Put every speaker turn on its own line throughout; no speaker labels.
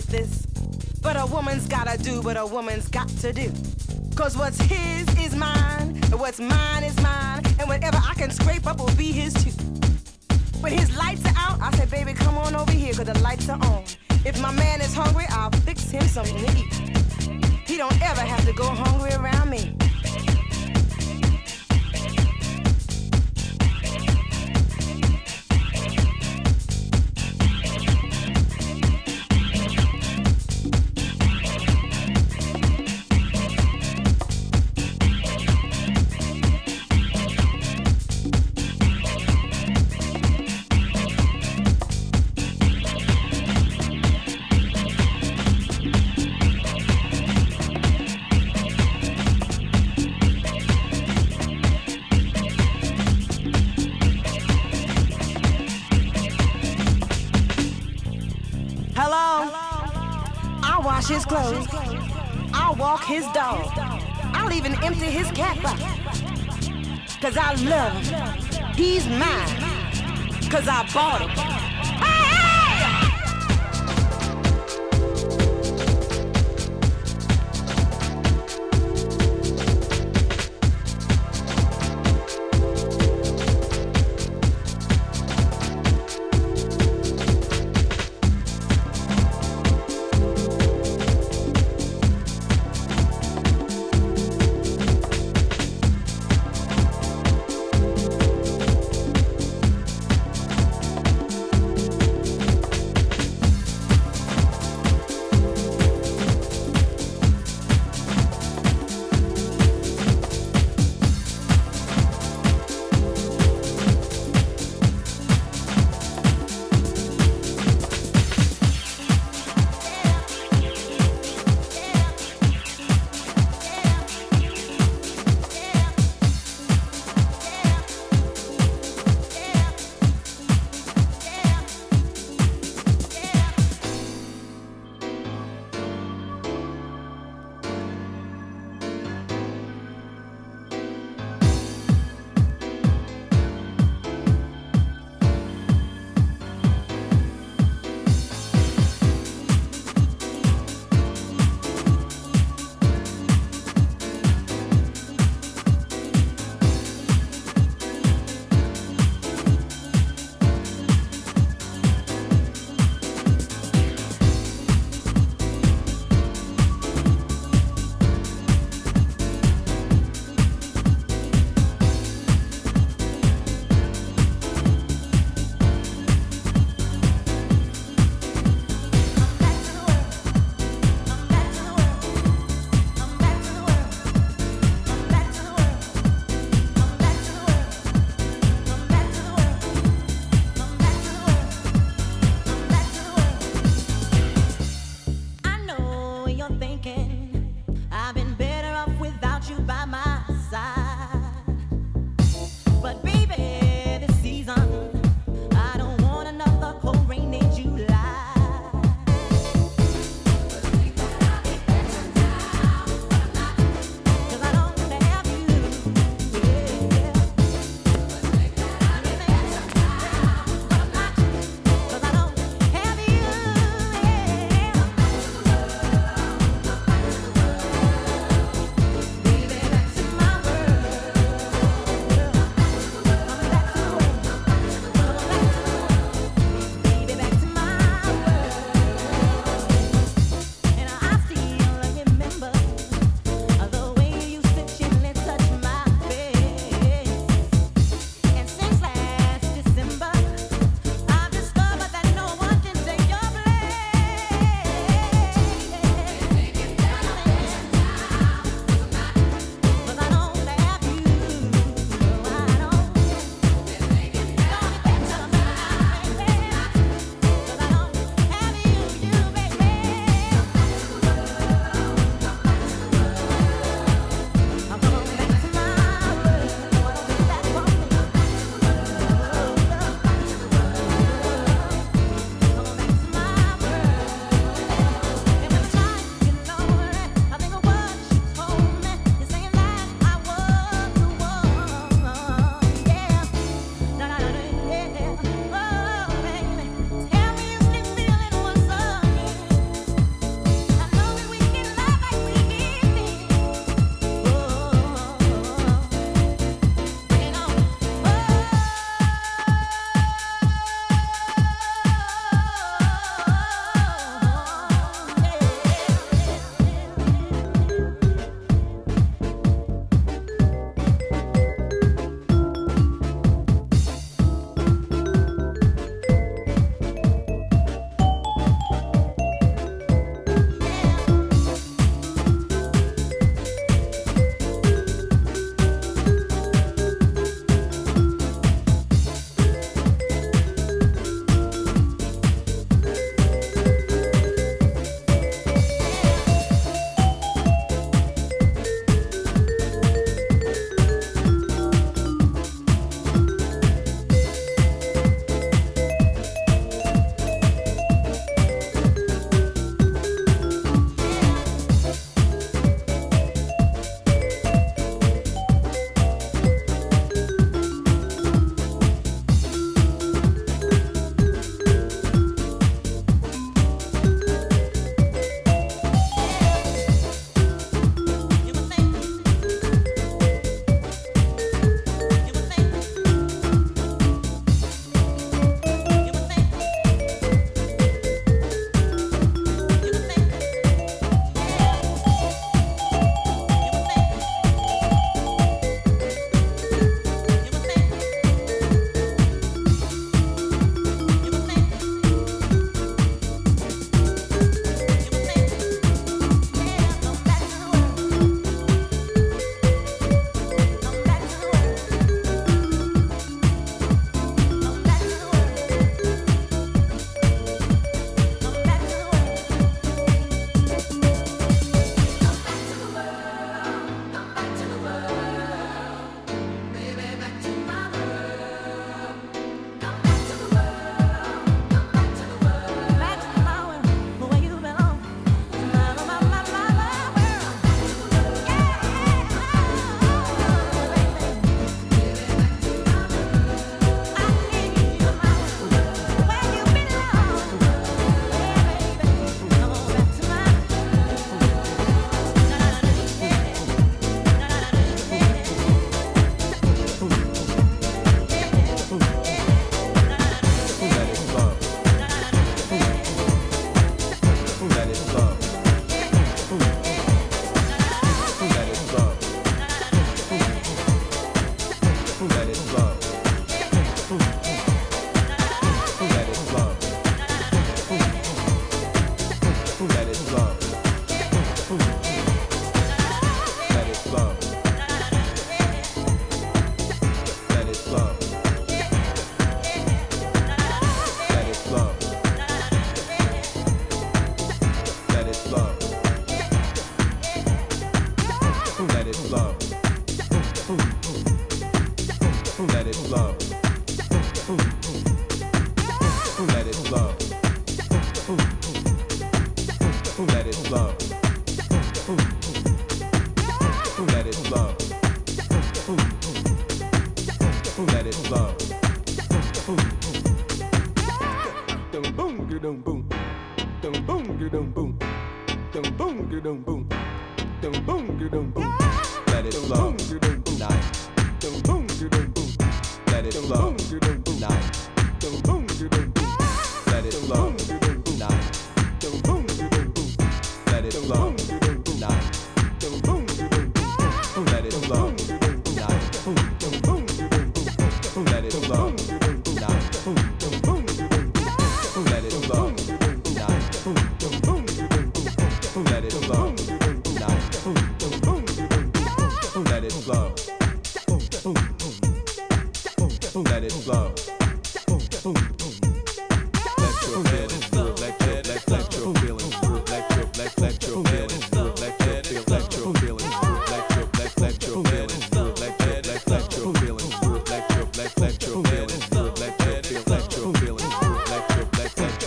with this. But a woman's gotta do what a woman's got to do. Cause what's his is mine, and what's mine is mine, and whatever I can scrape up will be his too. When his lights are out, I say, baby, come on over here, cause the lights are on. If my man is hungry, I'll fix him something to eat. He don't ever have to go hungry around me.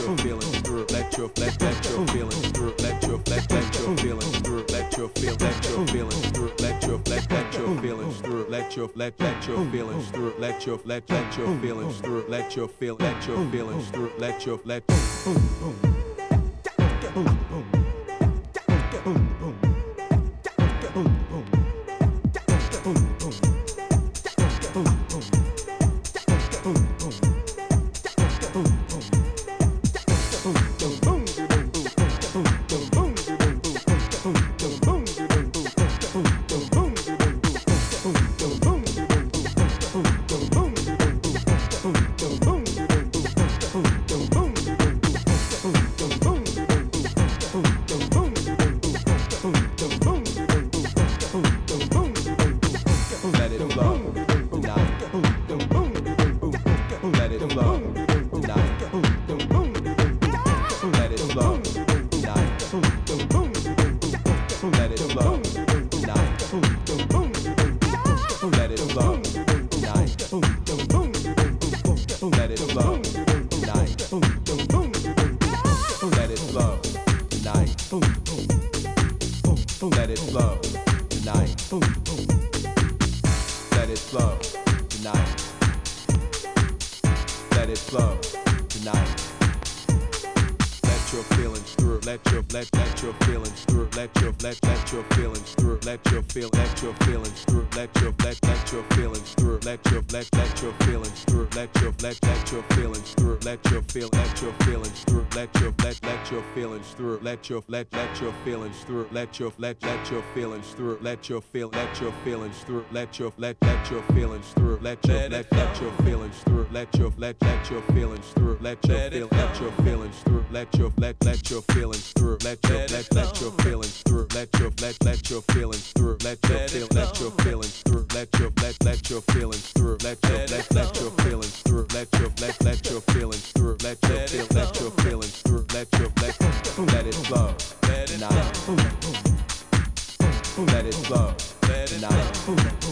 Your feelings through. let your let your flex, flex your feelings through let your flex, flex your feelings through, flex your, feel let
your let your feelings through let your feel let your feelings through let your let let your feelings through let your let let your feelings through let your feel let your feelings through let your let let your feelings through let your let let your feelings through let your let let your feelings through let your feel let your feelings through let your let let your feelings through let your let let your feelings through let your let let your feelings through let your feel let your feelings through let your let let your feelings through let your let let your feelings through let your let let your feelings through let your feel let your feelings through let your let let it flow. Let it flow tonight. Tonight. Tonight.